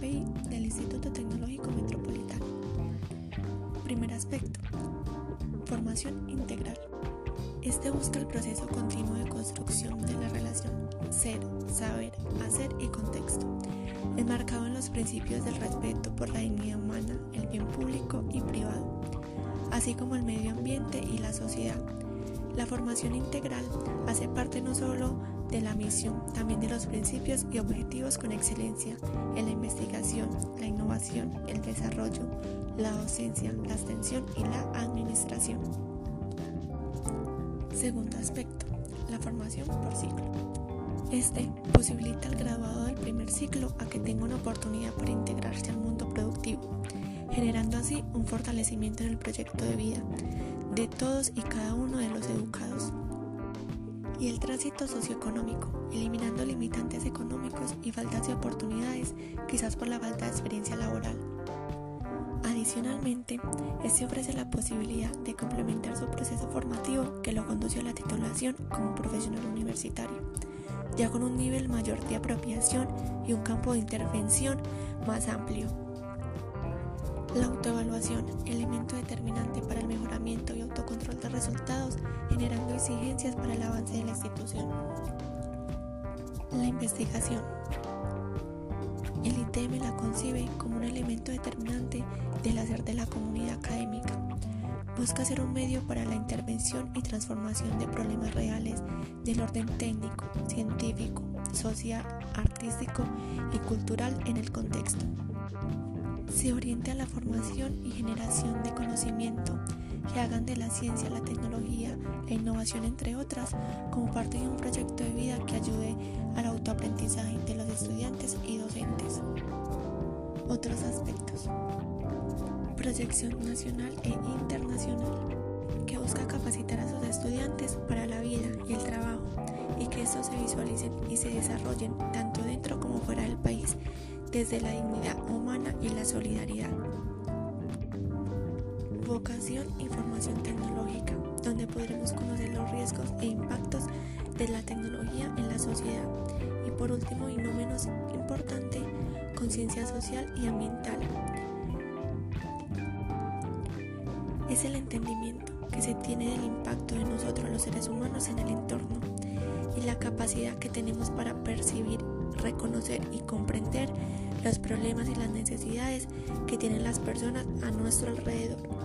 del Instituto Tecnológico Metropolitano. Primer aspecto. Formación integral. Este busca el proceso continuo de construcción de la relación ser, saber, hacer y contexto, enmarcado en los principios del respeto por la dignidad humana, el bien público y privado, así como el medio ambiente y la sociedad. La formación integral hace parte no solo de la misión, también de los principios y objetivos con excelencia en la investigación, la innovación, el desarrollo, la docencia, la extensión y la administración. Segundo aspecto, la formación por ciclo. Este posibilita al graduado del primer ciclo a que tenga una oportunidad para integrarse al mundo productivo, generando así un fortalecimiento en el proyecto de vida de todos y cada uno de los educados. Y el tránsito socioeconómico, eliminando limitantes económicos y faltas de oportunidades, quizás por la falta de experiencia laboral. Adicionalmente, este ofrece la posibilidad de complementar su proceso formativo que lo conduce a la titulación como profesional universitario ya con un nivel mayor de apropiación y un campo de intervención más amplio. La autoevaluación, elemento determinante para el mejoramiento y autocontrol de resultados, generando exigencias para el avance de la institución. La investigación. El ITM la concibe como un elemento determinante del hacer de la comunidad académica busca ser un medio para la intervención y transformación de problemas reales del orden técnico, científico, social, artístico y cultural en el contexto. Se orienta a la formación y generación de conocimiento que hagan de la ciencia, la tecnología, la innovación, entre otras, como parte de un proyecto de vida que ayude al autoaprendizaje de los estudiantes y docentes. Otros aspectos proyección nacional e internacional, que busca capacitar a sus estudiantes para la vida y el trabajo y que estos se visualicen y se desarrollen tanto dentro como fuera del país, desde la dignidad humana y la solidaridad. Vocación y formación tecnológica, donde podremos conocer los riesgos e impactos de la tecnología en la sociedad. Y por último y no menos importante, conciencia social y ambiental, es el entendimiento que se tiene del impacto de nosotros los seres humanos en el entorno y la capacidad que tenemos para percibir, reconocer y comprender los problemas y las necesidades que tienen las personas a nuestro alrededor.